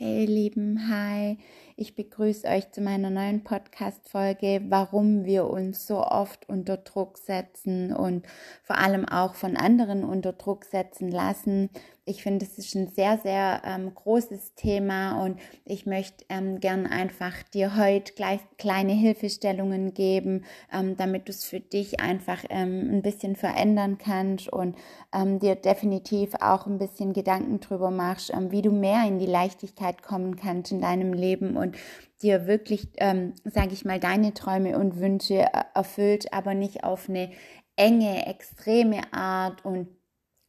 Hey Lieben, hi. Ich begrüße euch zu meiner neuen Podcast-Folge, warum wir uns so oft unter Druck setzen und vor allem auch von anderen unter Druck setzen lassen. Ich finde, es ist ein sehr, sehr ähm, großes Thema und ich möchte ähm, gern einfach dir heute gleich kleine Hilfestellungen geben, ähm, damit du es für dich einfach ähm, ein bisschen verändern kannst und ähm, dir definitiv auch ein bisschen Gedanken drüber machst, ähm, wie du mehr in die Leichtigkeit kommen kannst in deinem Leben und dir wirklich, ähm, sage ich mal, deine Träume und Wünsche äh, erfüllt, aber nicht auf eine enge, extreme Art und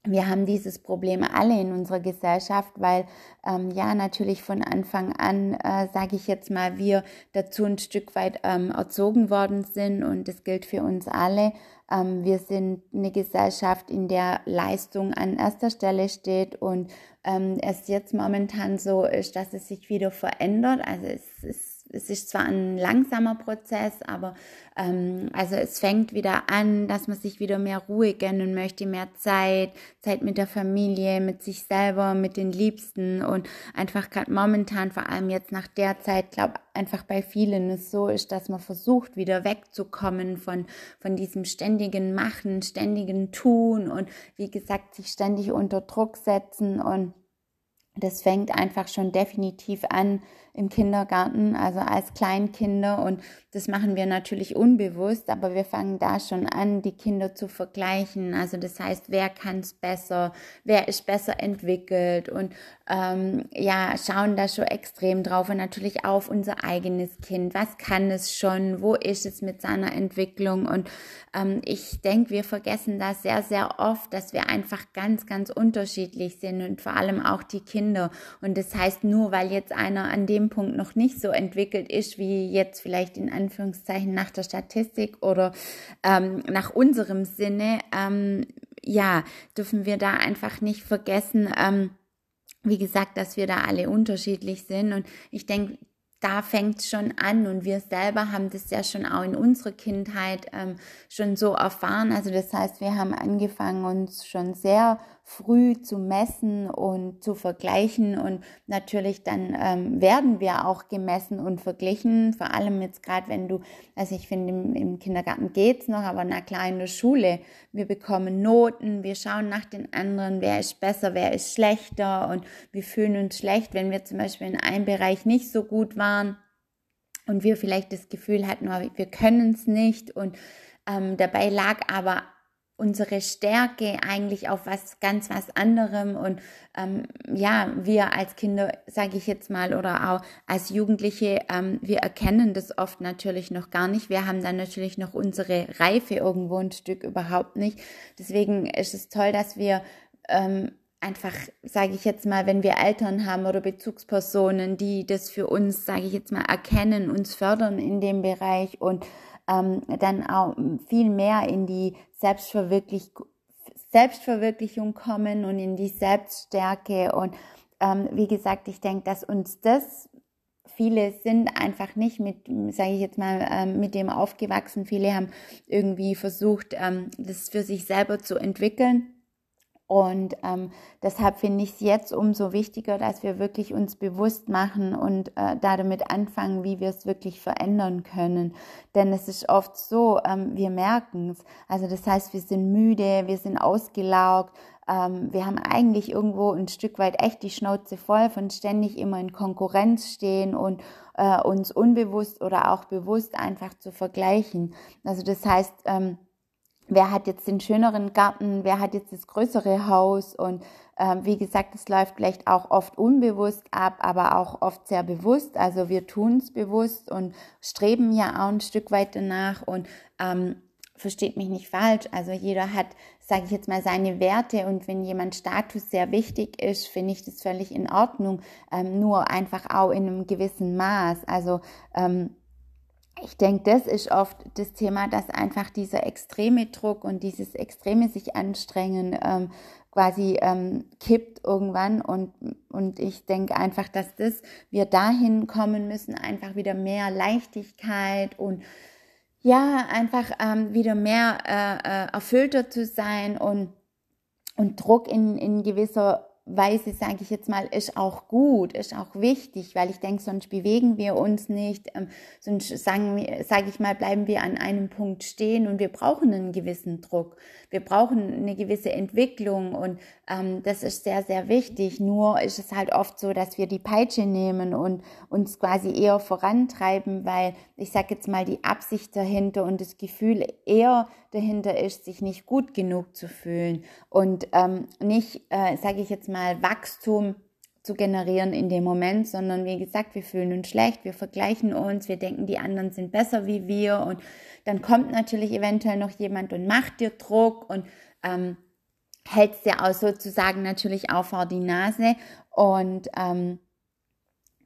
wir haben dieses Problem alle in unserer Gesellschaft, weil ähm, ja natürlich von Anfang an, äh, sage ich jetzt mal, wir dazu ein Stück weit ähm, erzogen worden sind und das gilt für uns alle. Ähm, wir sind eine Gesellschaft, in der Leistung an erster Stelle steht und ähm, es jetzt momentan so ist, dass es sich wieder verändert. Also es ist es ist zwar ein langsamer Prozess, aber ähm, also es fängt wieder an, dass man sich wieder mehr Ruhe gönnen möchte, mehr Zeit, Zeit mit der Familie, mit sich selber, mit den Liebsten und einfach gerade momentan, vor allem jetzt nach der Zeit, glaube einfach bei vielen es so ist, dass man versucht, wieder wegzukommen von, von diesem ständigen Machen, ständigen Tun und wie gesagt, sich ständig unter Druck setzen und das fängt einfach schon definitiv an im Kindergarten, also als Kleinkinder. Und das machen wir natürlich unbewusst, aber wir fangen da schon an, die Kinder zu vergleichen. Also das heißt, wer kann es besser, wer ist besser entwickelt und ähm, ja, schauen da schon extrem drauf und natürlich auf unser eigenes Kind. Was kann es schon? Wo ist es mit seiner Entwicklung? Und ähm, ich denke, wir vergessen das sehr, sehr oft, dass wir einfach ganz, ganz unterschiedlich sind und vor allem auch die Kinder. Und das heißt, nur weil jetzt einer an dem Punkt noch nicht so entwickelt ist, wie jetzt vielleicht in Anführungszeichen nach der Statistik oder ähm, nach unserem Sinne, ähm, ja, dürfen wir da einfach nicht vergessen, ähm, wie gesagt, dass wir da alle unterschiedlich sind. Und ich denke, da fängt schon an und wir selber haben das ja schon auch in unserer Kindheit ähm, schon so erfahren. Also das heißt, wir haben angefangen, uns schon sehr früh zu messen und zu vergleichen. Und natürlich dann ähm, werden wir auch gemessen und verglichen, vor allem jetzt gerade wenn du, also ich finde im, im Kindergarten geht's noch, aber na klar in der Schule, wir bekommen Noten, wir schauen nach den anderen, wer ist besser, wer ist schlechter. Und wir fühlen uns schlecht, wenn wir zum Beispiel in einem Bereich nicht so gut waren und wir vielleicht das Gefühl hatten, oh, wir können es nicht. Und ähm, dabei lag aber unsere Stärke eigentlich auf was ganz was anderem und ähm, ja, wir als Kinder, sage ich jetzt mal, oder auch als Jugendliche, ähm, wir erkennen das oft natürlich noch gar nicht. Wir haben dann natürlich noch unsere Reife irgendwo ein Stück überhaupt nicht. Deswegen ist es toll, dass wir ähm, einfach, sage ich jetzt mal, wenn wir Eltern haben oder Bezugspersonen, die das für uns, sage ich jetzt mal, erkennen, uns fördern in dem Bereich und ähm, dann auch viel mehr in die Selbstverwirklich Selbstverwirklichung kommen und in die Selbststärke. Und ähm, wie gesagt, ich denke, dass uns das viele sind einfach nicht mit, sage ich jetzt mal, ähm, mit dem aufgewachsen. Viele haben irgendwie versucht, ähm, das für sich selber zu entwickeln und ähm, deshalb finde ich es jetzt umso wichtiger, dass wir wirklich uns bewusst machen und äh, damit anfangen, wie wir es wirklich verändern können. Denn es ist oft so, ähm, wir merken es. Also das heißt, wir sind müde, wir sind ausgelaugt, ähm, wir haben eigentlich irgendwo ein Stück weit echt die Schnauze voll von ständig immer in Konkurrenz stehen und äh, uns unbewusst oder auch bewusst einfach zu vergleichen. Also das heißt, ähm, wer hat jetzt den schöneren Garten, wer hat jetzt das größere Haus und ähm, wie gesagt, es läuft vielleicht auch oft unbewusst ab, aber auch oft sehr bewusst. Also wir tun es bewusst und streben ja auch ein Stück weit danach und ähm, versteht mich nicht falsch. Also jeder hat, sage ich jetzt mal, seine Werte und wenn jemand Status sehr wichtig ist, finde ich das völlig in Ordnung. Ähm, nur einfach auch in einem gewissen Maß. Also ähm, ich denke, das ist oft das Thema, dass einfach dieser extreme Druck und dieses extreme sich anstrengen ähm, quasi ähm, kippt irgendwann. Und, und ich denke einfach, dass das wir dahin kommen müssen, einfach wieder mehr Leichtigkeit und ja, einfach ähm, wieder mehr äh, äh, erfüllter zu sein und, und Druck in, in gewisser Weise, sage ich jetzt mal, ist auch gut, ist auch wichtig, weil ich denke, sonst bewegen wir uns nicht, ähm, sonst sagen sage ich mal, bleiben wir an einem Punkt stehen und wir brauchen einen gewissen Druck, wir brauchen eine gewisse Entwicklung und ähm, das ist sehr, sehr wichtig. Nur ist es halt oft so, dass wir die Peitsche nehmen und uns quasi eher vorantreiben, weil ich sage jetzt mal die Absicht dahinter und das Gefühl eher dahinter ist, sich nicht gut genug zu fühlen und ähm, nicht, äh, sage ich jetzt mal, Wachstum zu generieren in dem Moment, sondern wie gesagt, wir fühlen uns schlecht, wir vergleichen uns, wir denken, die anderen sind besser wie wir und dann kommt natürlich eventuell noch jemand und macht dir Druck und ähm, hält dir auch sozusagen natürlich auch vor die Nase und ähm,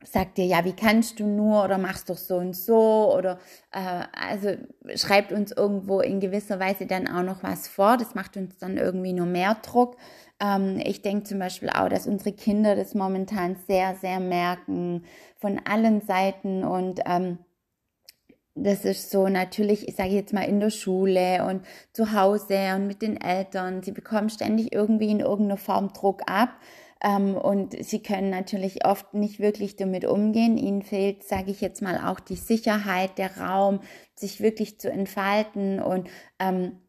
sagt dir, ja, wie kannst du nur oder machst doch so und so oder äh, also schreibt uns irgendwo in gewisser Weise dann auch noch was vor. Das macht uns dann irgendwie nur mehr Druck. Ähm, ich denke zum Beispiel auch, dass unsere Kinder das momentan sehr, sehr merken von allen Seiten und ähm, das ist so natürlich, ich sage jetzt mal in der Schule und zu Hause und mit den Eltern. Sie bekommen ständig irgendwie in irgendeiner Form Druck ab ähm, und sie können natürlich oft nicht wirklich damit umgehen. Ihnen fehlt, sage ich jetzt mal, auch die Sicherheit, der Raum, sich wirklich zu entfalten und ähm,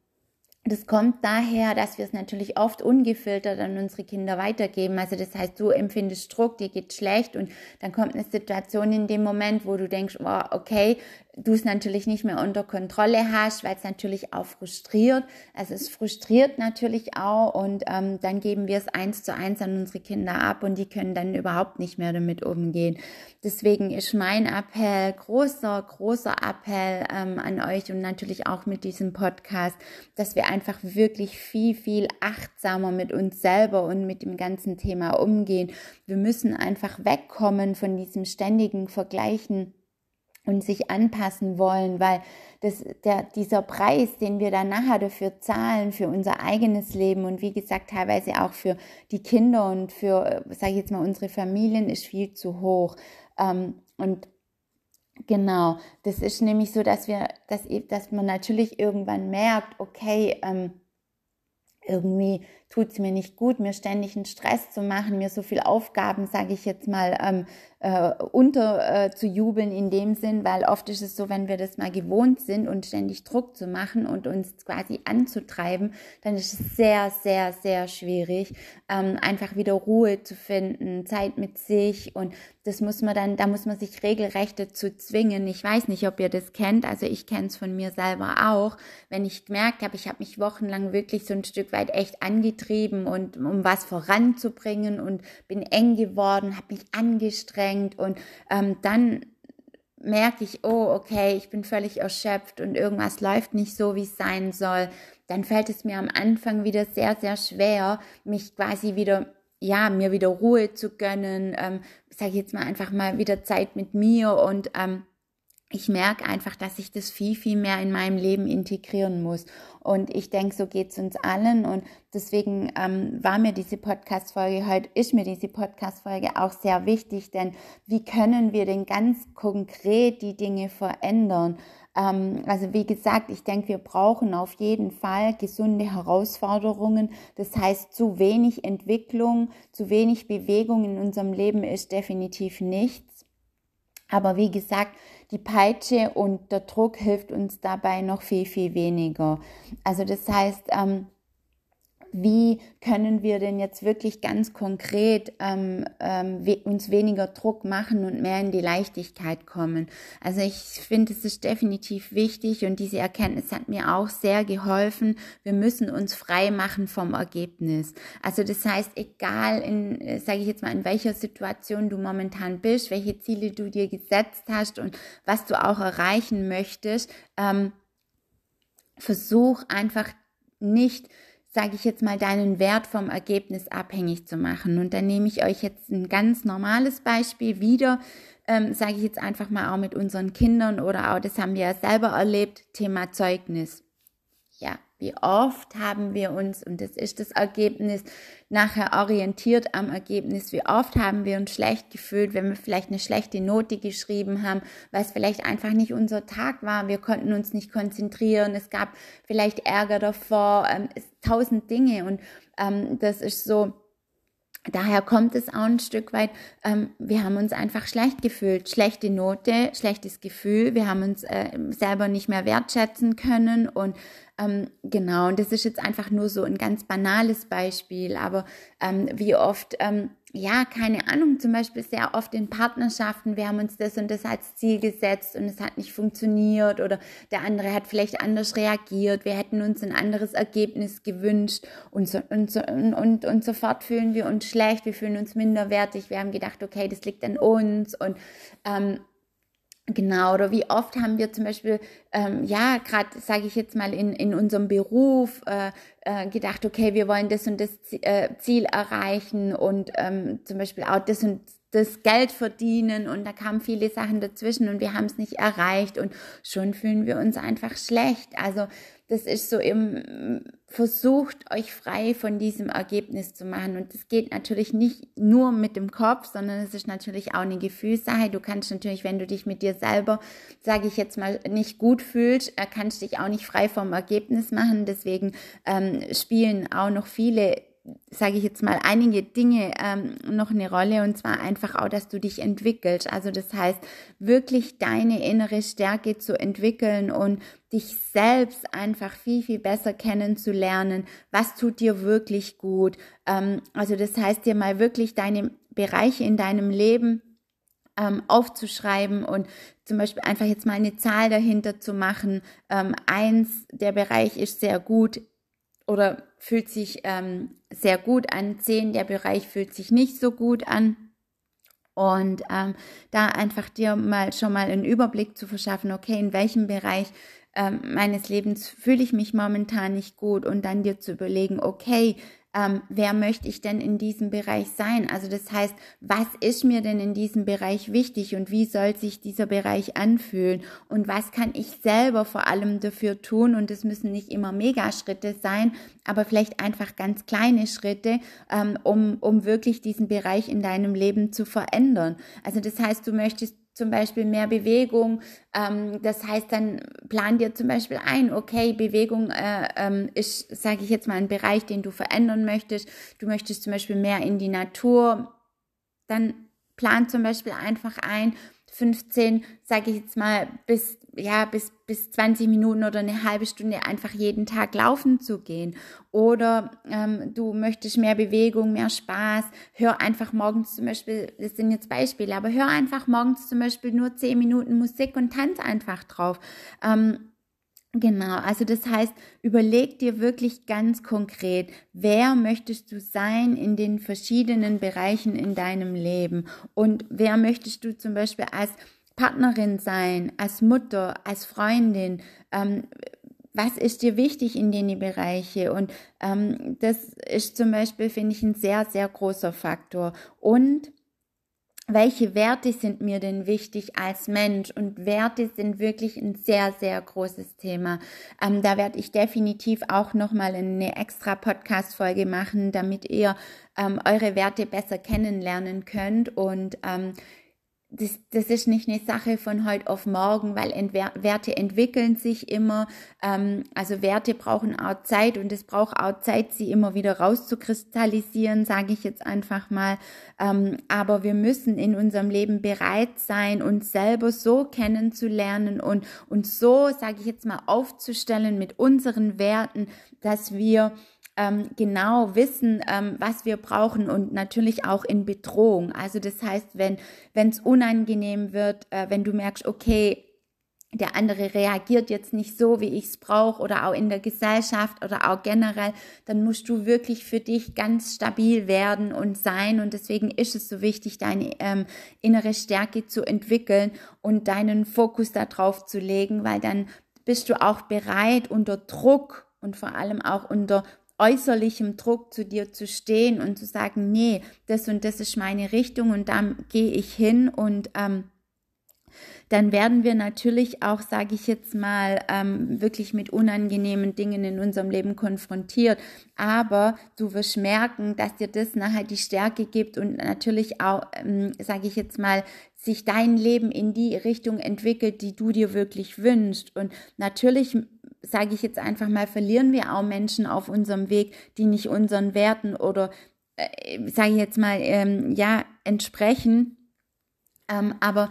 das kommt daher, dass wir es natürlich oft ungefiltert an unsere Kinder weitergeben. Also das heißt, du empfindest Druck, dir geht schlecht und dann kommt eine Situation in dem Moment, wo du denkst, oh, okay, du es natürlich nicht mehr unter Kontrolle hast, weil es natürlich auch frustriert. Also es frustriert natürlich auch und ähm, dann geben wir es eins zu eins an unsere Kinder ab und die können dann überhaupt nicht mehr damit umgehen. Deswegen ist mein Appell, großer, großer Appell ähm, an euch und natürlich auch mit diesem Podcast, dass wir einfach wirklich viel, viel achtsamer mit uns selber und mit dem ganzen Thema umgehen. Wir müssen einfach wegkommen von diesem ständigen Vergleichen und sich anpassen wollen, weil das, der, dieser Preis, den wir dann nachher dafür zahlen, für unser eigenes Leben und wie gesagt teilweise auch für die Kinder und für, sage ich jetzt mal, unsere Familien, ist viel zu hoch. Ähm, und genau, das ist nämlich so, dass wir, dass, dass man natürlich irgendwann merkt, okay, ähm, irgendwie tut es mir nicht gut, mir ständig einen Stress zu machen, mir so viel Aufgaben, sage ich jetzt mal, ähm, äh, unter äh, zu jubeln in dem Sinn, weil oft ist es so, wenn wir das mal gewohnt sind und ständig Druck zu machen und uns quasi anzutreiben, dann ist es sehr, sehr, sehr schwierig, ähm, einfach wieder Ruhe zu finden, Zeit mit sich und das muss man dann, da muss man sich regelrecht dazu zwingen. Ich weiß nicht, ob ihr das kennt, also ich kenne es von mir selber auch, wenn ich gemerkt habe, ich habe mich wochenlang wirklich so ein Stück weit echt angetrieben und um was voranzubringen und bin eng geworden, habe mich angestrengt und ähm, dann merke ich, oh, okay, ich bin völlig erschöpft und irgendwas läuft nicht so, wie es sein soll, dann fällt es mir am Anfang wieder sehr, sehr schwer, mich quasi wieder, ja, mir wieder Ruhe zu gönnen, ähm, sage ich jetzt mal einfach mal wieder Zeit mit mir und ähm, ich merke einfach, dass ich das viel, viel mehr in meinem Leben integrieren muss. Und ich denke, so geht es uns allen. Und deswegen ähm, war mir diese Podcast-Folge heute, ist mir diese Podcast-Folge auch sehr wichtig, denn wie können wir denn ganz konkret die Dinge verändern? Ähm, also wie gesagt, ich denke, wir brauchen auf jeden Fall gesunde Herausforderungen. Das heißt, zu wenig Entwicklung, zu wenig Bewegung in unserem Leben ist definitiv nichts. Aber wie gesagt, die Peitsche und der Druck hilft uns dabei noch viel, viel weniger. Also das heißt, ähm, wie können wir denn jetzt wirklich ganz konkret ähm, ähm, we uns weniger Druck machen und mehr in die Leichtigkeit kommen. Also ich finde, es ist definitiv wichtig und diese Erkenntnis hat mir auch sehr geholfen. Wir müssen uns frei machen vom Ergebnis. Also das heißt, egal in, äh, sage ich jetzt mal, in welcher Situation du momentan bist, welche Ziele du dir gesetzt hast und was du auch erreichen möchtest, ähm, versuch einfach nicht sage ich jetzt mal, deinen Wert vom Ergebnis abhängig zu machen. Und dann nehme ich euch jetzt ein ganz normales Beispiel wieder, ähm, sage ich jetzt einfach mal auch mit unseren Kindern oder auch, das haben wir ja selber erlebt, Thema Zeugnis. Wie oft haben wir uns, und das ist das Ergebnis, nachher orientiert am Ergebnis, wie oft haben wir uns schlecht gefühlt, wenn wir vielleicht eine schlechte Note geschrieben haben, weil es vielleicht einfach nicht unser Tag war, wir konnten uns nicht konzentrieren, es gab vielleicht Ärger davor, ähm, es, tausend Dinge. Und ähm, das ist so, daher kommt es auch ein Stück weit, ähm, wir haben uns einfach schlecht gefühlt, schlechte Note, schlechtes Gefühl, wir haben uns äh, selber nicht mehr wertschätzen können. Und ähm, genau, und das ist jetzt einfach nur so ein ganz banales Beispiel, aber ähm, wie oft ähm, ja, keine Ahnung, zum Beispiel sehr oft in Partnerschaften, wir haben uns das und das als Ziel gesetzt und es hat nicht funktioniert oder der andere hat vielleicht anders reagiert, wir hätten uns ein anderes Ergebnis gewünscht und, so, und, so, und, und, und sofort fühlen wir uns schlecht, wir fühlen uns minderwertig, wir haben gedacht, okay, das liegt an uns und ähm, Genau, oder wie oft haben wir zum Beispiel, ähm, ja, gerade sage ich jetzt mal in, in unserem Beruf äh, äh, gedacht, okay, wir wollen das und das äh, Ziel erreichen und ähm, zum Beispiel auch das und das Geld verdienen und da kamen viele Sachen dazwischen und wir haben es nicht erreicht und schon fühlen wir uns einfach schlecht. Also das ist so im versucht euch frei von diesem Ergebnis zu machen und das geht natürlich nicht nur mit dem Kopf, sondern es ist natürlich auch eine Gefühlssache. Du kannst natürlich, wenn du dich mit dir selber, sage ich jetzt mal, nicht gut fühlst, äh, kannst dich auch nicht frei vom Ergebnis machen. Deswegen ähm, spielen auch noch viele sage ich jetzt mal, einige Dinge ähm, noch eine Rolle und zwar einfach auch, dass du dich entwickelst. Also das heißt, wirklich deine innere Stärke zu entwickeln und dich selbst einfach viel, viel besser kennenzulernen. Was tut dir wirklich gut? Ähm, also das heißt, dir mal wirklich deine Bereiche in deinem Leben ähm, aufzuschreiben und zum Beispiel einfach jetzt mal eine Zahl dahinter zu machen. Ähm, eins, der Bereich ist sehr gut oder fühlt sich ähm, sehr gut an, 10, der Bereich fühlt sich nicht so gut an. Und ähm, da einfach dir mal schon mal einen Überblick zu verschaffen, okay, in welchem Bereich ähm, meines Lebens fühle ich mich momentan nicht gut und dann dir zu überlegen, okay, ähm, wer möchte ich denn in diesem Bereich sein? Also das heißt, was ist mir denn in diesem Bereich wichtig und wie soll sich dieser Bereich anfühlen? Und was kann ich selber vor allem dafür tun? Und es müssen nicht immer Megaschritte sein, aber vielleicht einfach ganz kleine Schritte, ähm, um, um wirklich diesen Bereich in deinem Leben zu verändern. Also das heißt, du möchtest zum Beispiel mehr Bewegung. Ähm, das heißt, dann plan dir zum Beispiel ein, okay, Bewegung äh, ähm, ist, sage ich jetzt mal, ein Bereich, den du verändern möchtest. Du möchtest zum Beispiel mehr in die Natur. Dann plan zum Beispiel einfach ein, 15, sage ich jetzt mal, bis ja, bis, bis 20 Minuten oder eine halbe Stunde einfach jeden Tag laufen zu gehen. Oder ähm, du möchtest mehr Bewegung, mehr Spaß. Hör einfach morgens zum Beispiel, das sind jetzt Beispiele, aber hör einfach morgens zum Beispiel nur 10 Minuten Musik und tanz einfach drauf. Ähm, Genau, also das heißt, überleg dir wirklich ganz konkret, wer möchtest du sein in den verschiedenen Bereichen in deinem Leben und wer möchtest du zum Beispiel als Partnerin sein, als Mutter, als Freundin. Ähm, was ist dir wichtig in den Bereiche? Und ähm, das ist zum Beispiel, finde ich, ein sehr, sehr großer Faktor. Und welche Werte sind mir denn wichtig als Mensch? Und Werte sind wirklich ein sehr, sehr großes Thema. Ähm, da werde ich definitiv auch nochmal eine extra Podcast-Folge machen, damit ihr ähm, eure Werte besser kennenlernen könnt. Und ähm, das, das ist nicht eine Sache von heute auf morgen, weil Entwer Werte entwickeln sich immer. Ähm, also Werte brauchen auch Zeit und es braucht auch Zeit, sie immer wieder rauszukristallisieren, sage ich jetzt einfach mal. Ähm, aber wir müssen in unserem Leben bereit sein, uns selber so kennenzulernen und uns so, sage ich jetzt mal, aufzustellen mit unseren Werten, dass wir ähm, genau wissen, ähm, was wir brauchen und natürlich auch in Bedrohung. Also das heißt, wenn es unangenehm wird, äh, wenn du merkst, okay, der andere reagiert jetzt nicht so, wie ich es brauche oder auch in der Gesellschaft oder auch generell, dann musst du wirklich für dich ganz stabil werden und sein. Und deswegen ist es so wichtig, deine ähm, innere Stärke zu entwickeln und deinen Fokus darauf zu legen, weil dann bist du auch bereit, unter Druck und vor allem auch unter äußerlichem Druck zu dir zu stehen und zu sagen, nee, das und das ist meine Richtung und da gehe ich hin und ähm, dann werden wir natürlich auch, sage ich jetzt mal, ähm, wirklich mit unangenehmen Dingen in unserem Leben konfrontiert. Aber du wirst merken, dass dir das nachher die Stärke gibt und natürlich auch, ähm, sage ich jetzt mal, sich dein Leben in die Richtung entwickelt, die du dir wirklich wünschst. Und natürlich sage ich jetzt einfach mal, verlieren wir auch Menschen auf unserem Weg, die nicht unseren Werten oder äh, sage ich jetzt mal, ähm, ja, entsprechen. Ähm, aber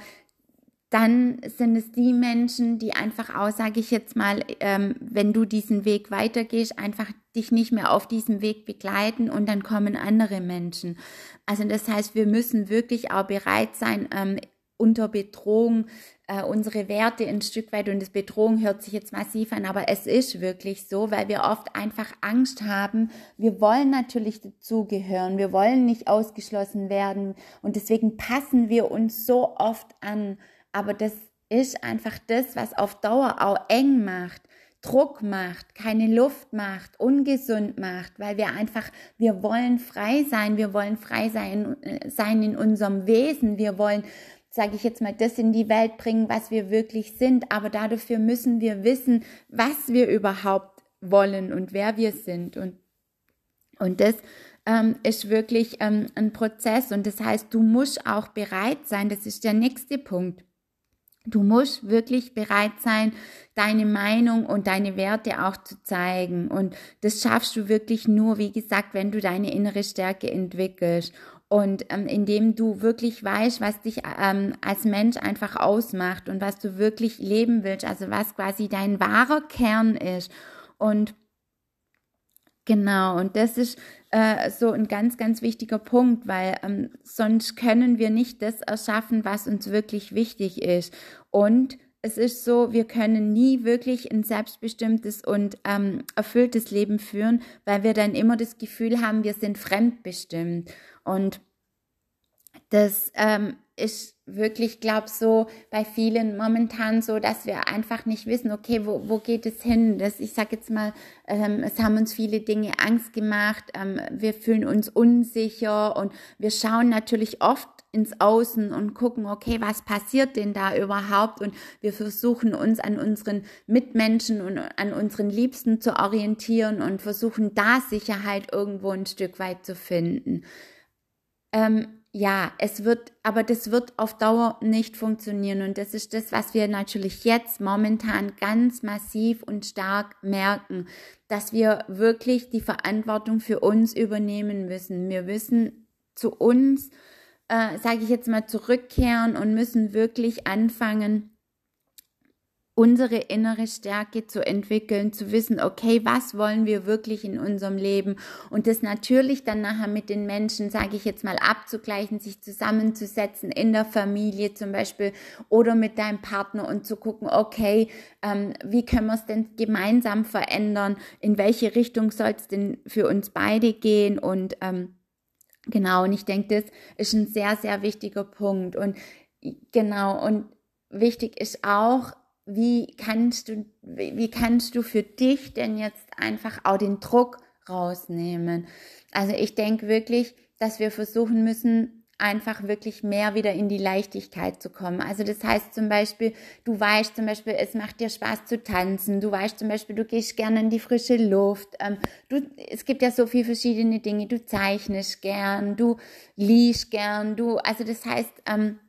dann sind es die Menschen, die einfach auch, sage ich jetzt mal, ähm, wenn du diesen Weg weitergehst, einfach dich nicht mehr auf diesem Weg begleiten und dann kommen andere Menschen. Also das heißt, wir müssen wirklich auch bereit sein, ähm, unter Bedrohung äh, unsere Werte ein Stück weit, und das Bedrohung hört sich jetzt massiv an, aber es ist wirklich so, weil wir oft einfach Angst haben. Wir wollen natürlich dazugehören, wir wollen nicht ausgeschlossen werden und deswegen passen wir uns so oft an. Aber das ist einfach das, was auf Dauer auch eng macht. Druck macht, keine Luft macht, ungesund macht, weil wir einfach, wir wollen frei sein, wir wollen frei sein, äh, sein in unserem Wesen, wir wollen sage ich jetzt mal, das in die Welt bringen, was wir wirklich sind. Aber dafür müssen wir wissen, was wir überhaupt wollen und wer wir sind. Und, und das ähm, ist wirklich ähm, ein Prozess. Und das heißt, du musst auch bereit sein, das ist der nächste Punkt. Du musst wirklich bereit sein, deine Meinung und deine Werte auch zu zeigen. Und das schaffst du wirklich nur, wie gesagt, wenn du deine innere Stärke entwickelst. Und ähm, indem du wirklich weißt, was dich ähm, als Mensch einfach ausmacht und was du wirklich leben willst, also was quasi dein wahrer Kern ist. Und genau, und das ist äh, so ein ganz, ganz wichtiger Punkt, weil ähm, sonst können wir nicht das erschaffen, was uns wirklich wichtig ist. Und es ist so, wir können nie wirklich ein selbstbestimmtes und ähm, erfülltes Leben führen, weil wir dann immer das Gefühl haben, wir sind fremdbestimmt. Und das ähm, ist wirklich, glaube so bei vielen momentan so, dass wir einfach nicht wissen, okay, wo, wo geht es hin? Das, ich sage jetzt mal, ähm, es haben uns viele Dinge Angst gemacht, ähm, wir fühlen uns unsicher und wir schauen natürlich oft ins Außen und gucken, okay, was passiert denn da überhaupt? Und wir versuchen uns an unseren Mitmenschen und an unseren Liebsten zu orientieren und versuchen da Sicherheit irgendwo ein Stück weit zu finden. Ähm, ja, es wird, aber das wird auf Dauer nicht funktionieren. Und das ist das, was wir natürlich jetzt momentan ganz massiv und stark merken, dass wir wirklich die Verantwortung für uns übernehmen müssen. Wir müssen zu uns, äh, sage ich jetzt mal, zurückkehren und müssen wirklich anfangen, unsere innere Stärke zu entwickeln, zu wissen, okay, was wollen wir wirklich in unserem Leben? Und das natürlich dann nachher mit den Menschen, sage ich jetzt mal, abzugleichen, sich zusammenzusetzen in der Familie zum Beispiel oder mit deinem Partner und zu gucken, okay, ähm, wie können wir es denn gemeinsam verändern, in welche Richtung soll es denn für uns beide gehen? Und ähm, genau, und ich denke, das ist ein sehr, sehr wichtiger Punkt und genau, und wichtig ist auch, wie kannst du, wie kannst du für dich denn jetzt einfach auch den Druck rausnehmen? Also ich denke wirklich, dass wir versuchen müssen, einfach wirklich mehr wieder in die Leichtigkeit zu kommen. Also das heißt zum Beispiel, du weißt zum Beispiel, es macht dir Spaß zu tanzen, du weißt zum Beispiel, du gehst gerne in die frische Luft, ähm, du, es gibt ja so viele verschiedene Dinge, du zeichnest gern, du liest gern, du, also das heißt, ähm,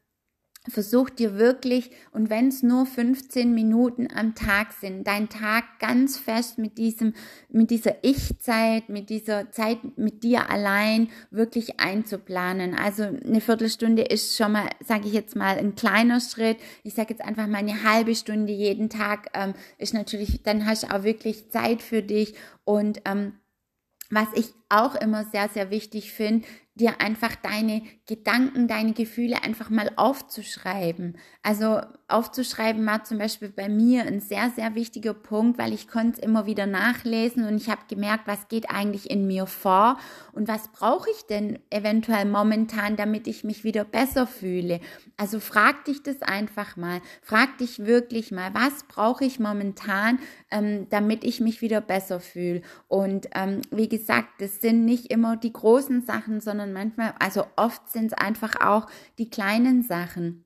Versuch dir wirklich, und wenn es nur 15 Minuten am Tag sind, deinen Tag ganz fest mit diesem, mit dieser Ich-Zeit, mit dieser Zeit mit dir allein wirklich einzuplanen. Also eine Viertelstunde ist schon mal, sage ich jetzt mal, ein kleiner Schritt. Ich sage jetzt einfach mal eine halbe Stunde jeden Tag ähm, ist natürlich, dann hast du auch wirklich Zeit für dich und ähm, was ich auch immer sehr, sehr wichtig finde, dir einfach deine Gedanken, deine Gefühle einfach mal aufzuschreiben. Also aufzuschreiben war zum Beispiel bei mir ein sehr, sehr wichtiger Punkt, weil ich konnte es immer wieder nachlesen und ich habe gemerkt, was geht eigentlich in mir vor und was brauche ich denn eventuell momentan, damit ich mich wieder besser fühle. Also frag dich das einfach mal. Frag dich wirklich mal, was brauche ich momentan, ähm, damit ich mich wieder besser fühle. Und ähm, wie gesagt, das sind nicht immer die großen Sachen, sondern manchmal, also oft sind es einfach auch die kleinen Sachen.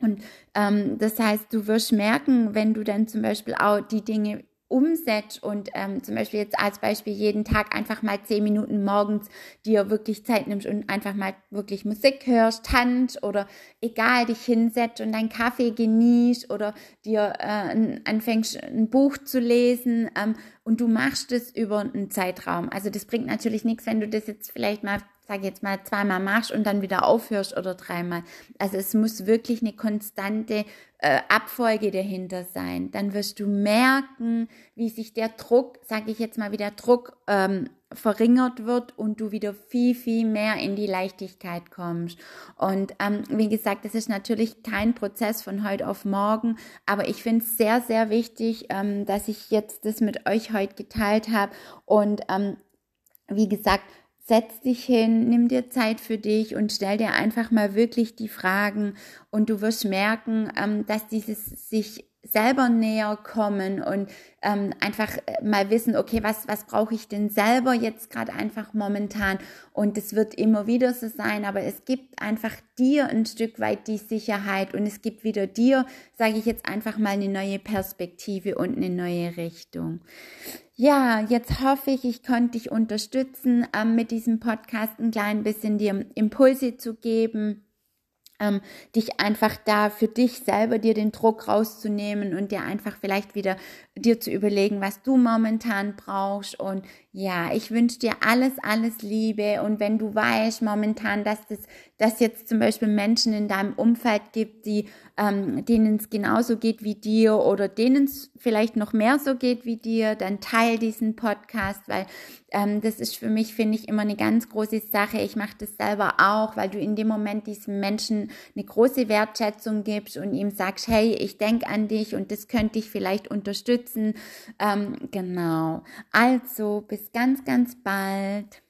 Und ähm, das heißt, du wirst merken, wenn du dann zum Beispiel auch die Dinge umsetzt und ähm, zum Beispiel jetzt als Beispiel jeden Tag einfach mal zehn Minuten morgens dir wirklich Zeit nimmst und einfach mal wirklich Musik hörst, tanzt oder egal dich hinsetzt und deinen Kaffee genießt oder dir äh, anfängst ein Buch zu lesen ähm, und du machst es über einen Zeitraum. Also das bringt natürlich nichts, wenn du das jetzt vielleicht mal sage jetzt mal, zweimal machst und dann wieder aufhörst oder dreimal. Also es muss wirklich eine konstante äh, Abfolge dahinter sein. Dann wirst du merken, wie sich der Druck, sage ich jetzt mal, wie der Druck ähm, verringert wird und du wieder viel, viel mehr in die Leichtigkeit kommst. Und ähm, wie gesagt, das ist natürlich kein Prozess von heute auf morgen, aber ich finde es sehr, sehr wichtig, ähm, dass ich jetzt das mit euch heute geteilt habe. Und ähm, wie gesagt, setz dich hin, nimm dir Zeit für dich und stell dir einfach mal wirklich die Fragen. Und du wirst merken, ähm, dass dieses sich selber näher kommen und ähm, einfach äh, mal wissen, okay, was, was brauche ich denn selber jetzt gerade einfach momentan? Und es wird immer wieder so sein, aber es gibt einfach dir ein Stück weit die Sicherheit und es gibt wieder dir, sage ich jetzt einfach mal, eine neue Perspektive und eine neue Richtung. Ja, jetzt hoffe ich, ich konnte dich unterstützen, ähm, mit diesem Podcast ein klein bisschen dir Impulse zu geben ähm, dich einfach da für dich selber dir den Druck rauszunehmen und dir einfach vielleicht wieder dir zu überlegen, was du momentan brauchst. Und ja, ich wünsche dir alles, alles Liebe. Und wenn du weißt momentan, dass das, jetzt zum Beispiel Menschen in deinem Umfeld gibt, die, ähm, denen es genauso geht wie dir oder denen es vielleicht noch mehr so geht wie dir, dann teil diesen Podcast, weil ähm, das ist für mich, finde ich, immer eine ganz große Sache. Ich mache das selber auch, weil du in dem Moment diesem Menschen eine große Wertschätzung gibst und ihm sagst, hey, ich denke an dich und das könnte dich vielleicht unterstützen. Ähm, genau. Also, ganz, ganz bald.